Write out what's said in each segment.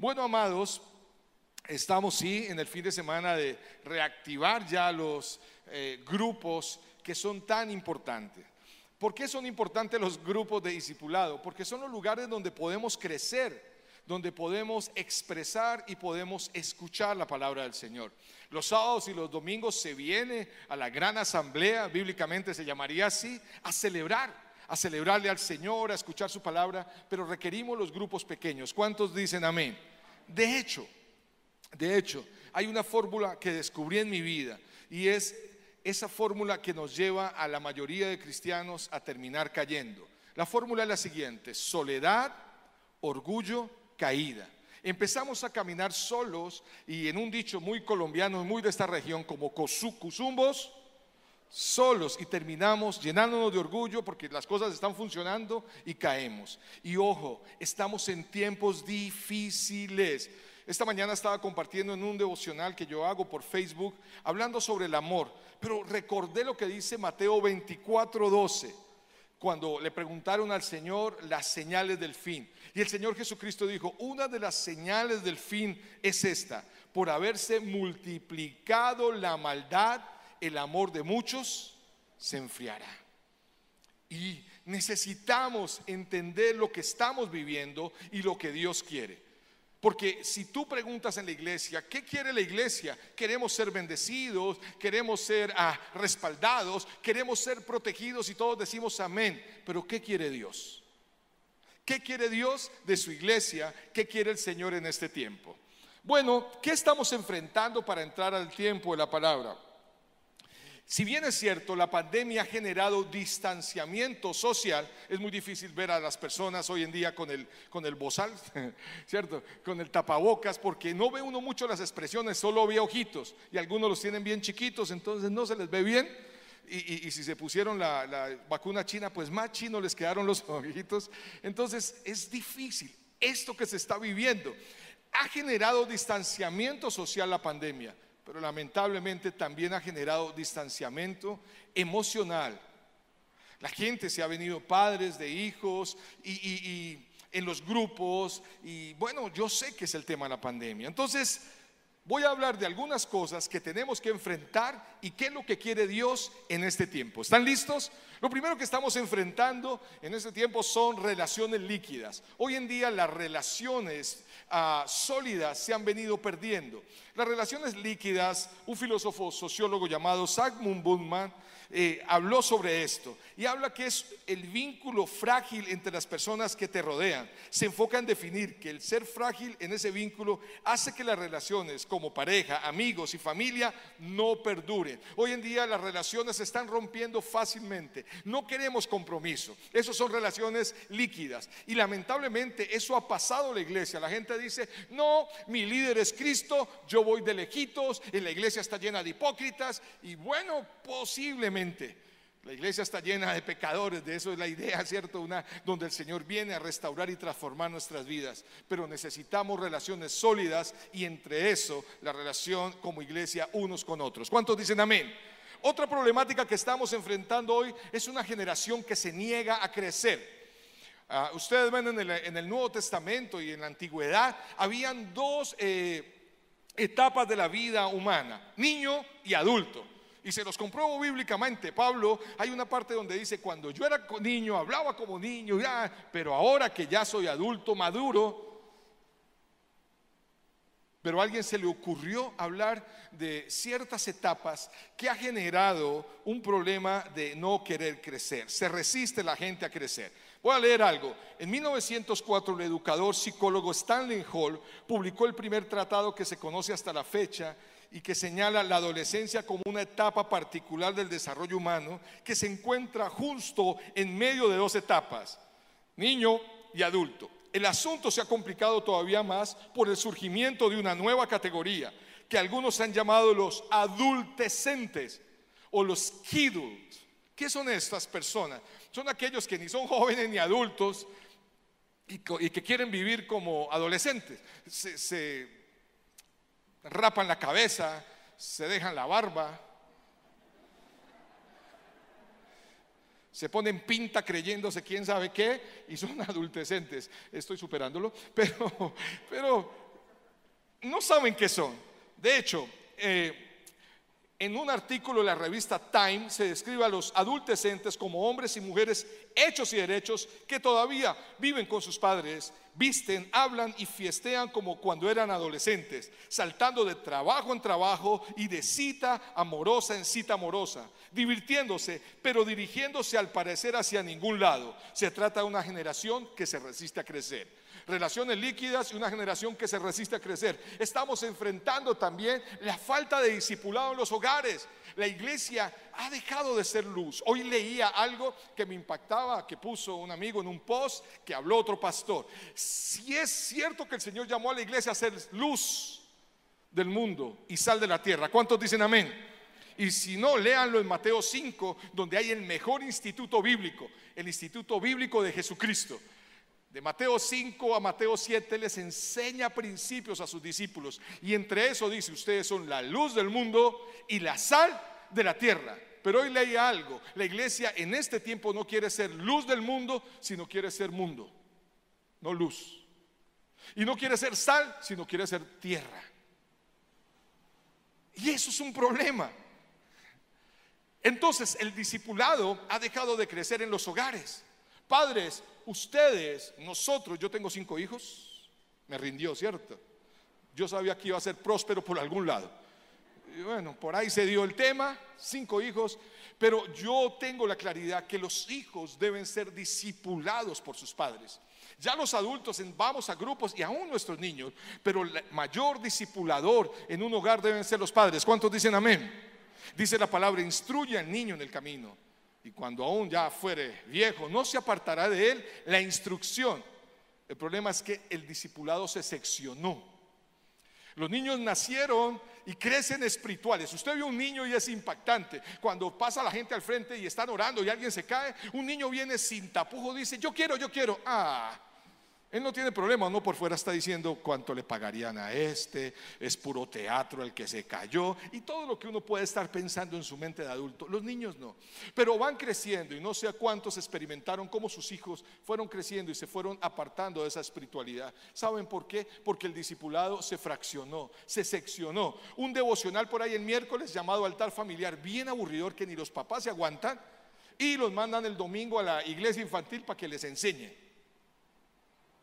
Bueno, amados, estamos sí en el fin de semana de reactivar ya los eh, grupos que son tan importantes. ¿Por qué son importantes los grupos de discipulado? Porque son los lugares donde podemos crecer, donde podemos expresar y podemos escuchar la palabra del Señor. Los sábados y los domingos se viene a la gran asamblea, bíblicamente se llamaría así, a celebrar, a celebrarle al Señor, a escuchar su palabra, pero requerimos los grupos pequeños. ¿Cuántos dicen amén? De hecho, de hecho, hay una fórmula que descubrí en mi vida y es esa fórmula que nos lleva a la mayoría de cristianos a terminar cayendo. La fórmula es la siguiente, soledad, orgullo, caída. Empezamos a caminar solos y en un dicho muy colombiano, muy de esta región, como cosucuzumbos, solos y terminamos llenándonos de orgullo porque las cosas están funcionando y caemos. Y ojo, estamos en tiempos difíciles. Esta mañana estaba compartiendo en un devocional que yo hago por Facebook, hablando sobre el amor, pero recordé lo que dice Mateo 24, 12, cuando le preguntaron al Señor las señales del fin. Y el Señor Jesucristo dijo, una de las señales del fin es esta, por haberse multiplicado la maldad, el amor de muchos se enfriará. Y necesitamos entender lo que estamos viviendo y lo que Dios quiere. Porque si tú preguntas en la iglesia, ¿qué quiere la iglesia? Queremos ser bendecidos, queremos ser ah, respaldados, queremos ser protegidos y todos decimos amén. Pero ¿qué quiere Dios? ¿Qué quiere Dios de su iglesia? ¿Qué quiere el Señor en este tiempo? Bueno, ¿qué estamos enfrentando para entrar al tiempo de la palabra? Si bien es cierto, la pandemia ha generado distanciamiento social, es muy difícil ver a las personas hoy en día con el, con el bozal, ¿cierto? Con el tapabocas, porque no ve uno mucho las expresiones, solo ve ojitos, y algunos los tienen bien chiquitos, entonces no se les ve bien. Y, si se pusieron la, la vacuna china, pues más chino les quedaron los ojitos. Entonces es difícil. Esto que se está viviendo ha generado distanciamiento social la pandemia pero lamentablemente también ha generado distanciamiento emocional. La gente se ha venido padres de hijos y, en los grupos y bueno, yo sé que es el tema de la pandemia. Entonces, voy a hablar de algunas cosas que tenemos que enfrentar y qué es lo que quiere Dios en este tiempo. ¿Están listos? Lo primero que estamos enfrentando en este tiempo son relaciones líquidas. Hoy en día las relaciones ah, sólidas se han venido perdiendo. Las relaciones líquidas, un filósofo sociólogo llamado Zygmunt Bundman eh, habló sobre esto y habla que es el vínculo frágil entre las personas que te rodean. Se enfoca en definir que el ser frágil en ese vínculo hace que las relaciones como pareja, amigos y familia no perduren. Hoy en día las relaciones se están rompiendo fácilmente. No queremos compromiso. Esas son relaciones líquidas. Y lamentablemente eso ha pasado en la iglesia. La gente dice, no, mi líder es Cristo, yo voy de lejitos, y la iglesia está llena de hipócritas. Y bueno, posiblemente. La iglesia está llena de pecadores, de eso es la idea, ¿cierto? Una donde el Señor viene a restaurar y transformar nuestras vidas. Pero necesitamos relaciones sólidas y entre eso la relación como iglesia unos con otros. ¿Cuántos dicen amén? Otra problemática que estamos enfrentando hoy es una generación que se niega a crecer. Ah, ustedes ven en el, Nuevo Testamento y en la Antigüedad, habían dos eh, etapas de la vida humana, niño y adulto. Y se los compruebo bíblicamente. Pablo, hay una parte donde dice, cuando yo era niño, hablaba como niño, ya, pero ahora que ya soy adulto, maduro, pero a alguien se le ocurrió hablar de ciertas etapas que ha generado un problema de no querer crecer. Se resiste la gente a crecer. Voy a leer algo. En 1904 el educador psicólogo Stanley Hall publicó el primer tratado que se conoce hasta la fecha y que señala la adolescencia como una etapa particular del desarrollo humano que se encuentra justo en medio de dos etapas, niño y adulto. El asunto se ha complicado todavía más por el surgimiento de una nueva categoría que algunos han llamado los adultecentes o los kidults. ¿Qué son estas personas? Son aquellos que ni son jóvenes ni adultos y, que quieren vivir como adolescentes. Se rapan la cabeza, se dejan la barba, se ponen pinta creyéndose quién sabe qué y son adultecentes. Estoy superándolo, pero, pero no saben qué son. De hecho, eh, en un artículo de la revista Time se describe a los adultecentes como hombres y mujeres hechos y derechos que todavía viven con sus padres, visten, hablan y fiestean como cuando eran adolescentes, saltando de trabajo en trabajo y de cita amorosa en cita amorosa, divirtiéndose, pero dirigiéndose al parecer hacia ningún lado. Se trata de una generación que se resiste a crecer relaciones líquidas y una generación que se resiste a crecer. Estamos enfrentando también la falta de discipulado en los hogares. La iglesia ha dejado de ser luz. Hoy leía algo que me impactaba, que puso un amigo en un post, que habló otro pastor. Si es cierto que el Señor llamó a la iglesia a ser luz del mundo y sal de la tierra, ¿cuántos dicen amén? Y si no, léanlo en Mateo 5, donde hay el mejor instituto bíblico, el instituto bíblico de Jesucristo. De Mateo 5 a Mateo 7 les enseña principios a sus discípulos. Y entre eso dice, ustedes son la luz del mundo y la sal de la tierra. Pero hoy leí algo, la iglesia en este tiempo no quiere ser luz del mundo, sino quiere ser mundo, no luz. Y no quiere ser sal, sino quiere ser tierra. Y eso es un problema. Entonces el discipulado ha dejado de crecer en los hogares. Padres, ustedes, nosotros, yo tengo cinco hijos, me rindió, ¿cierto? Yo sabía que iba a ser próspero por algún lado. Y bueno, por ahí se dio el tema, cinco hijos, pero yo tengo la claridad que los hijos deben ser discipulados por sus padres. Ya los adultos vamos a grupos y aún nuestros niños, pero el mayor discipulador en un hogar deben ser los padres. ¿Cuántos dicen amén? Dice la palabra, instruye al niño en el camino y cuando aún ya fuere viejo, no se apartará de él la instrucción. El problema es que el discipulado se seccionó. Los niños nacieron y crecen espirituales. Usted ve un niño y es impactante. Cuando pasa la gente al frente y están orando y alguien se cae, un niño viene sin tapujo, dice, yo quiero, yo quiero. Ah, él no tiene problema, no por fuera está diciendo cuánto le pagarían a este, es puro teatro el que se cayó y todo lo que uno puede estar pensando en su mente de adulto. Los niños no, pero van creciendo y no sé a cuántos experimentaron cómo sus hijos fueron creciendo y se fueron apartando de esa espiritualidad. ¿Saben por qué? Porque el discipulado se fraccionó, se seccionó. Un devocional por ahí el miércoles llamado altar familiar, bien aburridor que ni los papás se aguantan y los mandan el domingo a la iglesia infantil para que les enseñe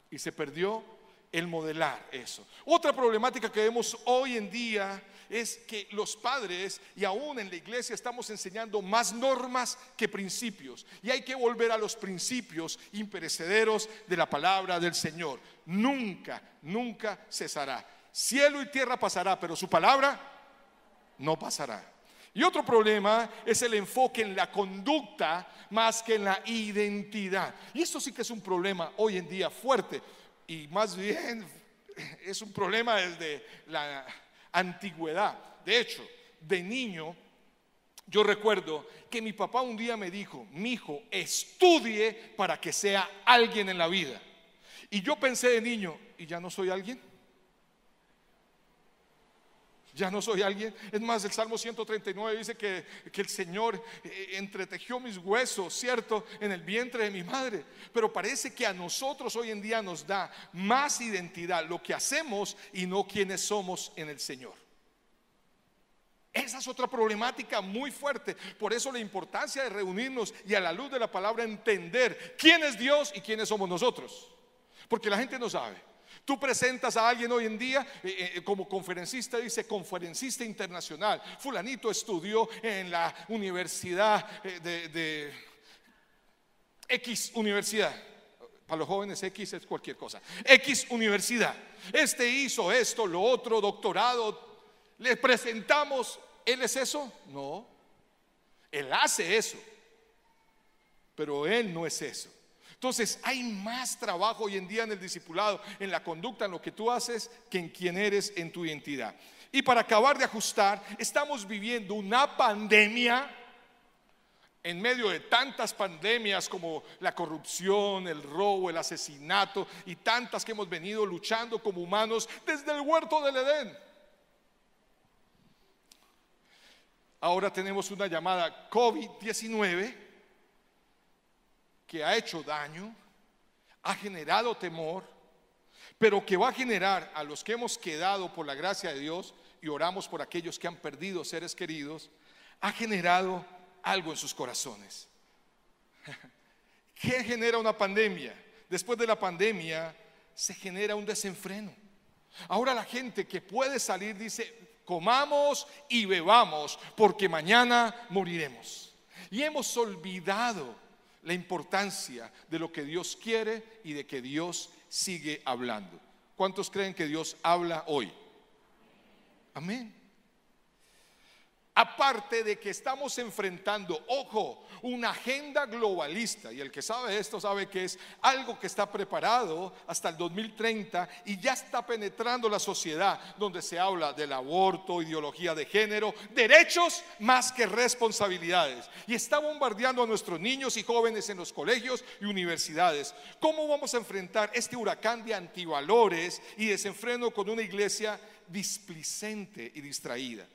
y se perdió el modelar eso. Otra problemática que vemos hoy en día es que los padres y aún en la iglesia estamos enseñando más normas que principios. Y hay que volver a los principios imperecederos de la palabra del Señor. Nunca, nunca cesará. Cielo y tierra pasará, pero su palabra no pasará. Y otro problema es el enfoque en la conducta más que en la identidad. Y esto sí que es un problema hoy en día fuerte. Y más bien es un problema desde la antigüedad. De hecho, de niño, yo recuerdo que mi papá un día me dijo, mi hijo, estudie para que sea alguien en la vida. Y yo pensé de niño, ¿y ya no soy alguien? Ya no soy alguien. Es más, el Salmo 139 dice que, el Señor eh, entretejió mis huesos, ¿cierto? En el vientre de mi madre. Pero parece que a nosotros hoy en día nos da más identidad lo que hacemos y no quienes somos en el Señor. Esa es otra problemática muy fuerte. Por eso la importancia de reunirnos y a la luz de la palabra entender quién es Dios y quiénes somos nosotros. Porque la gente no sabe. Tú presentas a alguien hoy en día eh, eh, como conferencista, dice conferencista internacional. Fulanito estudió en la universidad eh, de, X universidad. Para los jóvenes X es cualquier cosa. X universidad. Este hizo esto, lo otro, doctorado. Le presentamos, ¿él es eso? No. Él hace eso. Pero él no es eso. Entonces hay más trabajo hoy en día en el discipulado, en la conducta, en lo que tú haces, que en quién eres en tu identidad. Y para acabar de ajustar, estamos viviendo una pandemia en medio de tantas pandemias como la corrupción, el robo, el asesinato y tantas que hemos venido luchando como humanos desde el huerto del Edén. Ahora tenemos una llamada COVID-19 que ha hecho daño, ha generado temor, pero que va a generar a los que hemos quedado por la gracia de Dios y oramos por aquellos que han perdido seres queridos, ha generado algo en sus corazones. ¿Qué genera una pandemia? Después de la pandemia se genera un desenfreno. Ahora la gente que puede salir dice, comamos y bebamos, porque mañana moriremos. Y hemos olvidado la importancia de lo que Dios quiere y de que Dios sigue hablando. ¿Cuántos creen que Dios habla hoy? Amén. Aparte de que estamos enfrentando, ojo, una agenda globalista, y el que sabe esto sabe que es algo que está preparado hasta el 2030 y ya está penetrando la sociedad, donde se habla del aborto, ideología de género, derechos más que responsabilidades, y está bombardeando a nuestros niños y jóvenes en los colegios y universidades. ¿Cómo vamos a enfrentar este huracán de antivalores y desenfreno con una iglesia displicente y distraída?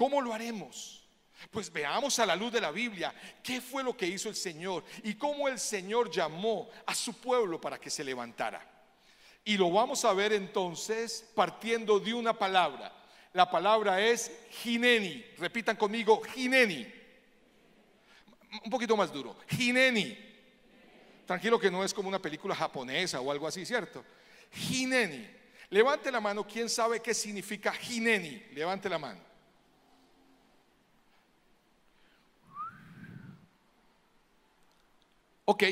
¿Cómo lo haremos? Pues veamos a la luz de la Biblia qué fue lo que hizo el Señor y cómo el Señor llamó a su pueblo para que se levantara. Y lo vamos a ver entonces partiendo de una palabra. La palabra es Gineni. Repitan conmigo, Gineni. Un poquito más duro, Gineni. Tranquilo que no es como una película japonesa o algo así, ¿cierto? Gineni. Levante la mano, ¿quién sabe qué significa Gineni? Levante la mano. Ok,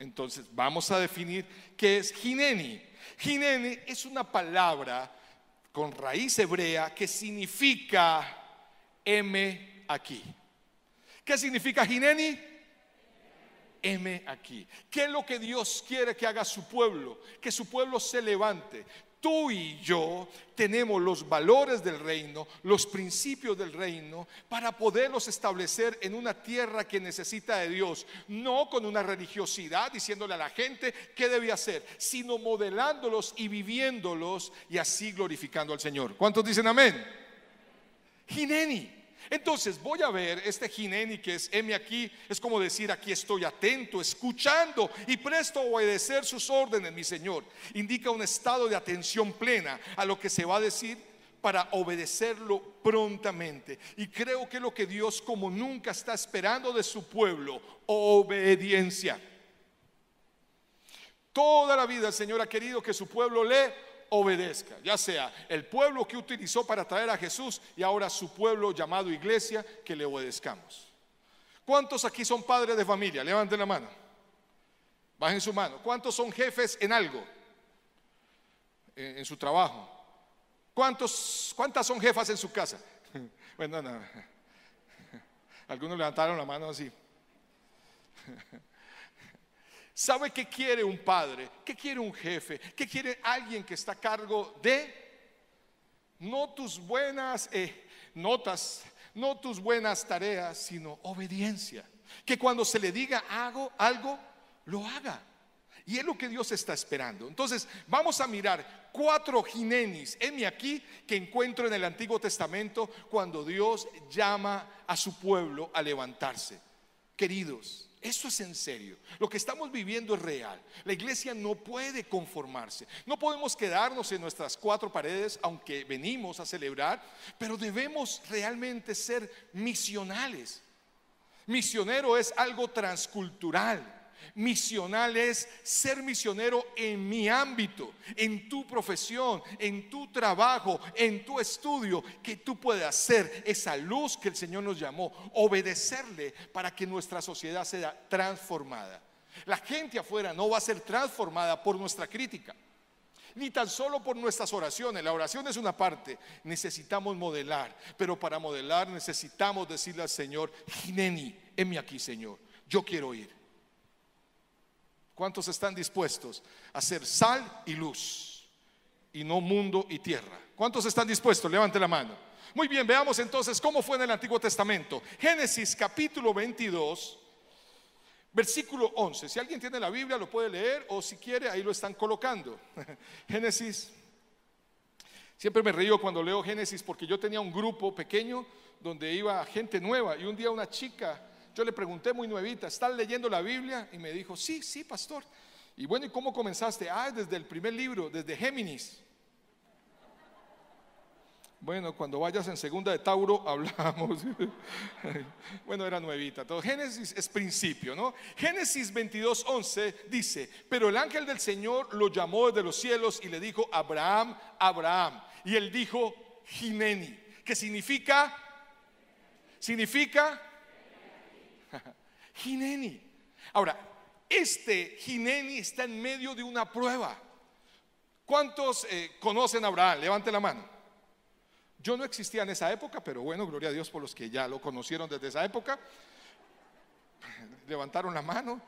entonces vamos a definir qué es Gineni. Gineni es una palabra con raíz hebrea que significa M aquí. ¿Qué significa Gineni? M aquí. ¿Qué es lo que Dios quiere que haga su pueblo? Que su pueblo se levante tú y yo tenemos los valores del reino, los principios del reino, para poderlos establecer en una tierra que necesita de Dios, no con una religiosidad diciéndole a la gente qué debe hacer, sino modelándolos y viviéndolos y así glorificando al Señor. ¿Cuántos dicen amén? Gineni. Entonces voy a ver este gineni que es M aquí, es como decir aquí estoy atento, escuchando y presto a obedecer sus órdenes, mi Señor. Indica un estado de atención plena a lo que se va a decir para obedecerlo prontamente. Y creo que lo que Dios como nunca está esperando de su pueblo, obediencia. Toda la vida el Señor ha querido que su pueblo le obedezca, ya sea el pueblo que utilizó para traer a Jesús y ahora su pueblo llamado iglesia, que le obedezcamos. ¿Cuántos aquí son padres de familia? Levanten la mano. Bajen su mano. ¿Cuántos son jefes en algo? En, su trabajo. ¿Cuántos, ¿Cuántas son jefas en su casa? Bueno, no. Algunos levantaron la mano así. ¿Sabe qué quiere un padre? ¿Qué quiere un jefe? ¿Qué quiere alguien que está a cargo de no tus buenas eh, notas, no tus buenas tareas, sino obediencia? Que cuando se le diga hago algo, lo haga. Y es lo que Dios está esperando. Entonces, vamos a mirar cuatro ginenis, heme aquí, que encuentro en el Antiguo Testamento cuando Dios llama a su pueblo a levantarse. Queridos, eso es en serio. Lo que estamos viviendo es real. La iglesia no puede conformarse. No podemos quedarnos en nuestras cuatro paredes, aunque venimos a celebrar, pero debemos realmente ser misionales. Misionero es algo transcultural. Misional es ser misionero en mi ámbito, en tu profesión, en tu trabajo, en tu estudio, que tú puedas ser esa luz que el Señor nos llamó, obedecerle para que nuestra sociedad sea transformada. La gente afuera no va a ser transformada por nuestra crítica, ni tan solo por nuestras oraciones. La oración es una parte, necesitamos modelar, pero para modelar necesitamos decirle al Señor, Gineni, heme aquí, Señor, yo quiero ir. ¿Cuántos están dispuestos a ser sal y luz y no mundo y tierra? ¿Cuántos están dispuestos? Levante la mano. Muy bien, veamos entonces cómo fue en el Antiguo Testamento. Génesis capítulo 22, versículo 11. Si alguien tiene la Biblia lo puede leer o si quiere ahí lo están colocando. Génesis. Siempre me río cuando leo Génesis porque yo tenía un grupo pequeño donde iba gente nueva y un día una chica yo le pregunté muy nuevita, ¿estás leyendo la Biblia? Y me dijo, sí, sí, pastor. Y bueno, ¿y cómo comenzaste? Ah, desde el primer libro, desde Géminis. Bueno, cuando vayas en segunda de Tauro hablamos. bueno, era nuevita. Todo Génesis es principio, ¿no? Génesis 22, 11 dice, pero el ángel del Señor lo llamó desde los cielos y le dijo, Abraham, Abraham. Y él dijo, Gineni, que significa, significa, Gineni. Ahora, este Gineni está en medio de una prueba. ¿Cuántos eh, conocen a Abraham? Levante la mano. Yo no existía en esa época, pero bueno, gloria a Dios por los que ya lo conocieron desde esa época. Levantaron la mano.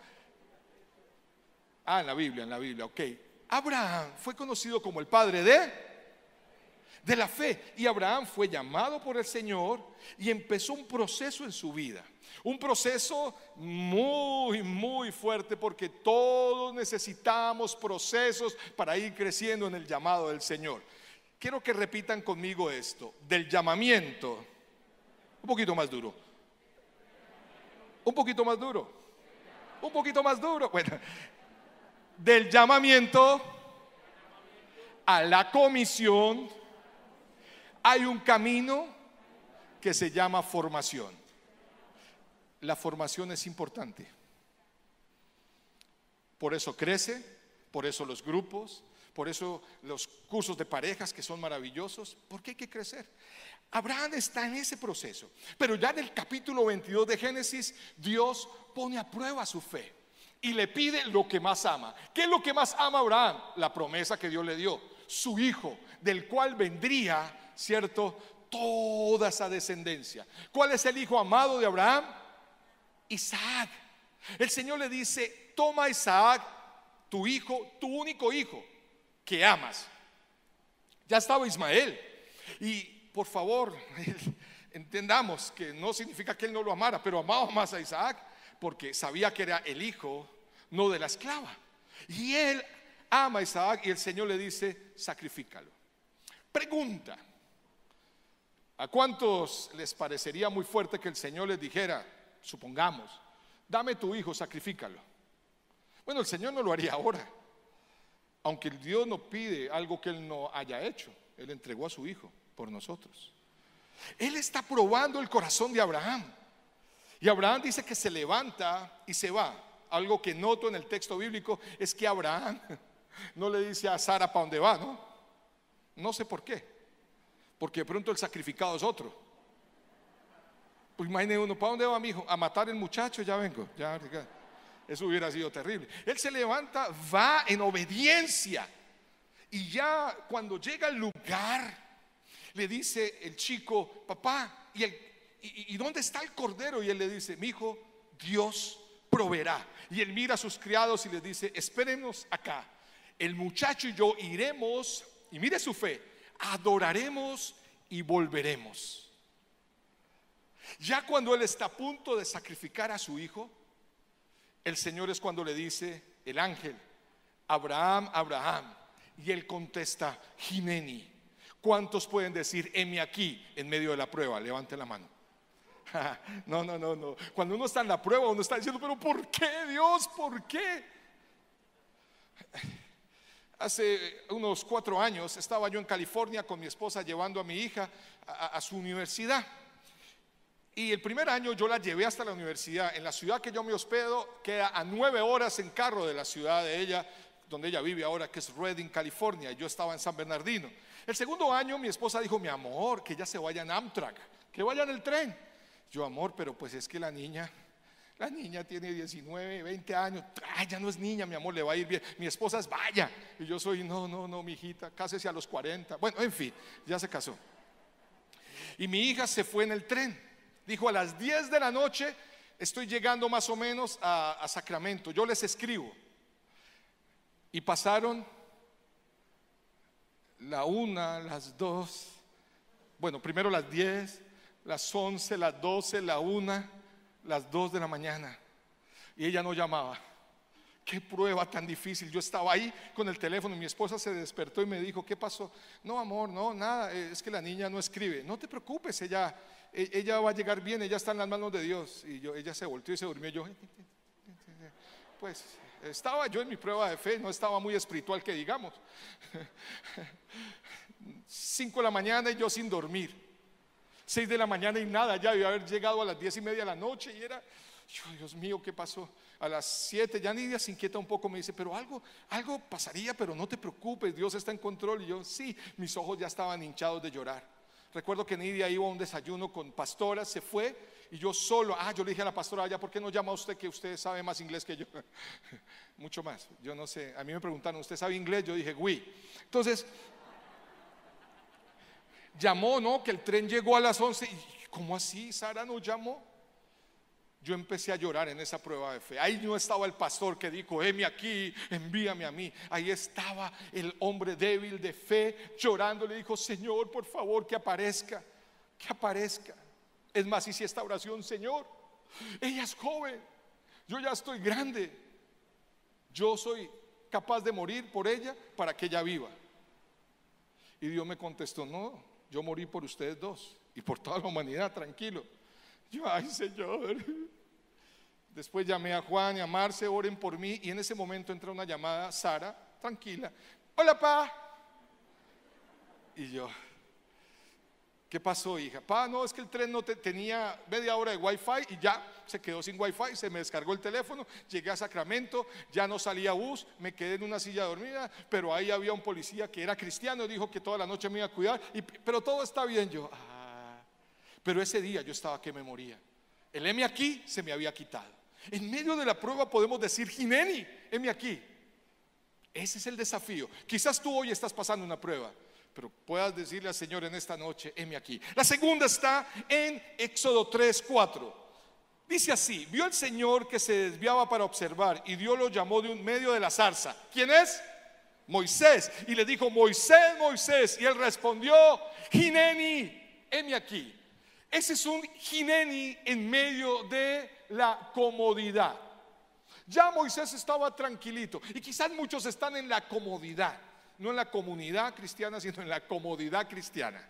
Ah, en la Biblia, en la Biblia, ok. Abraham fue conocido como el padre de de la fe y Abraham fue llamado por el Señor y empezó un proceso en su vida. Un proceso muy, muy fuerte porque todos necesitamos procesos para ir creciendo en el llamado del Señor. Quiero que repitan conmigo esto, del llamamiento, un poquito más duro, un poquito más duro, un poquito más duro, bueno, del llamamiento a la comisión hay un camino que se llama formación. La formación es importante. Por eso crece, por eso los grupos, por eso los cursos de parejas que son maravillosos, porque hay que crecer. Abraham está en ese proceso, pero ya en el capítulo 22 de Génesis, Dios pone a prueba su fe y le pide lo que más ama. ¿Qué es lo que más ama Abraham? La promesa que Dios le dio, su hijo, del cual vendría, ¿cierto? Toda esa descendencia. ¿Cuál es el hijo amado de Abraham? Isaac. El Señor le dice, toma Isaac, tu hijo, tu único hijo, que amas. Ya estaba Ismael. Y por favor, entendamos que no significa que él no lo amara, pero amaba más a Isaac porque sabía que era el hijo, no de la esclava. Y él ama a Isaac y el Señor le dice, sacrifícalo. Pregunta, ¿a cuántos les parecería muy fuerte que el Señor les dijera, supongamos, dame tu hijo, sacrifícalo? Bueno, el Señor no lo haría ahora. Aunque Dios no pide algo que Él no haya hecho, Él entregó a su Hijo por nosotros. Él está probando el corazón de Abraham. Y Abraham dice que se levanta y se va. Algo que noto en el texto bíblico es que Abraham no le dice a Sara para dónde va, ¿no? No sé por qué. Porque de pronto el sacrificado es otro. Pues imagine uno, ¿para dónde va mi hijo? A matar el muchacho, ya vengo. Ya. Eso hubiera sido terrible. Él se levanta, va en obediencia. Y ya cuando llega al lugar, le dice el chico, papá, ¿y, dónde está el cordero? Y él le dice, mi hijo, Dios proveerá. Y él mira a sus criados y le dice, espérenos acá. El muchacho y yo iremos, y mire su fe, adoraremos y volveremos. Ya cuando él está a punto de sacrificar a su hijo, el Señor es cuando le dice el ángel, Abraham, Abraham. Y él contesta, Jineni. ¿Cuántos pueden decir, heme aquí en medio de la prueba? Levante la mano. No, no, no, no. Cuando uno está en la prueba, uno está diciendo, pero ¿por qué Dios? ¿Por qué? Hace unos cuatro años estaba yo en California con mi esposa llevando a mi hija a, su universidad. Y el primer año yo la llevé hasta la universidad. En la ciudad que yo me hospedo, queda a nueve horas en carro de la ciudad de ella, donde ella vive ahora, que es Redding, California. Yo estaba en San Bernardino. El segundo año mi esposa dijo, mi amor, que ella se vaya en Amtrak, que vaya en el tren. Yo, amor, pero pues es que la niña, la niña tiene 19, 20 años. Ay, ya no es niña, mi amor, le va a ir bien. Mi esposa es vaya. Y yo soy, no, no, no, mi hijita, cásese a los 40. Bueno, en fin, ya se casó. Y mi hija se fue en el tren. Dijo, a las 10 de la noche estoy llegando más o menos a, Sacramento. Yo les escribo. Y pasaron la una, las dos, bueno, primero las 10, las 11, las 12, la una, las 2 de la mañana. Y ella no llamaba. Qué prueba tan difícil. Yo estaba ahí con el teléfono mi esposa se despertó y me dijo, ¿qué pasó? No, amor, no, nada, es que la niña no escribe. No te preocupes, ella ella va a llegar bien, ella está en las manos de Dios. Y yo, ella se volteó y se durmió. Yo, pues Estaba yo en mi prueba de fe, no estaba muy espiritual que digamos. Cinco de la mañana y yo sin dormir. Seis de la mañana y nada, ya iba haber llegado a las diez y media de la noche y era, Dios mío, ¿qué pasó? A las siete, ya Nidia se inquieta un poco, me dice, pero algo, algo pasaría, pero no te preocupes, Dios está en control. Y yo, sí, mis ojos ya estaban hinchados de llorar. Recuerdo que Nidia iba a un desayuno con pastoras, se fue y yo solo, ah, yo le dije a la pastora allá, ¿por qué no llama a usted que usted sabe más inglés que yo? Mucho más, yo no sé, a mí me preguntaron, ¿usted sabe inglés? Yo dije, oui. Entonces, llamó, ¿no? Que el tren llegó a las 11. ¿Cómo así? Sara no llamó. Yo empecé a llorar en esa prueba de fe. Ahí no estaba el pastor que dijo, heme aquí, envíame a mí. Ahí estaba el hombre débil de fe llorando. Le dijo, Señor, por favor, que aparezca, que aparezca. Es más, hice esta oración, Señor, ella es joven, yo ya estoy grande. Yo soy capaz de morir por ella para que ella viva. Y Dios me contestó, no, yo morí por ustedes dos y por toda la humanidad, tranquilo. Yo, ay Señor. Después llamé a Juan y a Marce, oren por mí. Y en ese momento entra una llamada, Sara, tranquila. Hola, pa. Y yo, ¿qué pasó, hija? Pa, no, es que el tren no tenía media hora de wifi y ya se quedó sin wifi, se me descargó el teléfono, llegué a Sacramento, ya no salía bus, me quedé en una silla dormida, pero ahí había un policía que era cristiano, dijo que toda la noche me iba a cuidar, pero todo está bien. Yo, ah, pero ese día yo estaba que me moría. El M aquí se me había quitado. En medio de la prueba podemos decir, Jineni, heme aquí. Ese es el desafío. Quizás tú hoy estás pasando una prueba, pero puedas decirle al Señor en esta noche, heme aquí. La segunda está en Éxodo 3, 4. Dice así, vio el Señor que se desviaba para observar y Dios lo llamó de un medio de la zarza. ¿Quién es? Moisés. Y le dijo, Moisés, Moisés. Y él respondió, Jineni, heme aquí. Ese es un Jineni en medio de la comodidad. Ya Moisés estaba tranquilito y quizás muchos están en la comodidad, no en la comunidad cristiana, sino en la comodidad cristiana.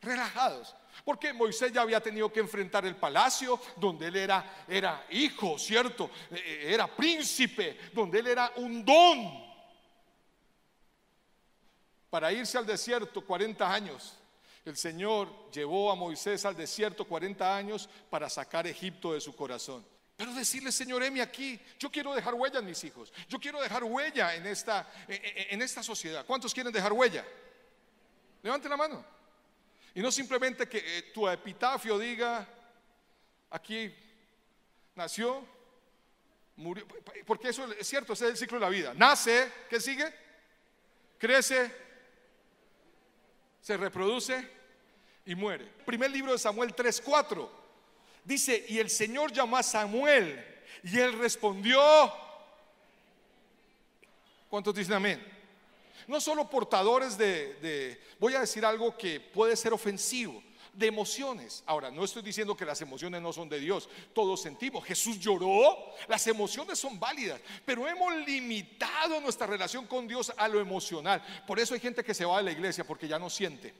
Relajados, porque Moisés ya había tenido que enfrentar el palacio donde él era, era hijo, ¿cierto? E, e, era príncipe, donde él era un don. Para irse al desierto 40 años, el Señor llevó a Moisés al desierto 40 años para sacar Egipto de su corazón. Pero decirle, Señor, heme aquí, yo quiero dejar huella en mis hijos, yo quiero dejar huella en esta, en esta sociedad. ¿Cuántos quieren dejar huella? Levanten la mano. Y no simplemente que eh, tu epitafio diga, aquí nació, murió, porque eso es cierto, ese es el ciclo de la vida. Nace, ¿qué sigue? Crece, se reproduce y muere. Primer libro de Samuel 3:4 dice, y el Señor llamó a Samuel y él respondió, ¿cuántos dicen amén? No solo portadores de, de, voy a decir algo que puede ser ofensivo, de emociones. Ahora, no estoy diciendo que las emociones no son de Dios, todos sentimos. Jesús lloró, las emociones son válidas, pero hemos limitado nuestra relación con Dios a lo emocional. Por eso hay gente que se va de la iglesia porque ya no siente.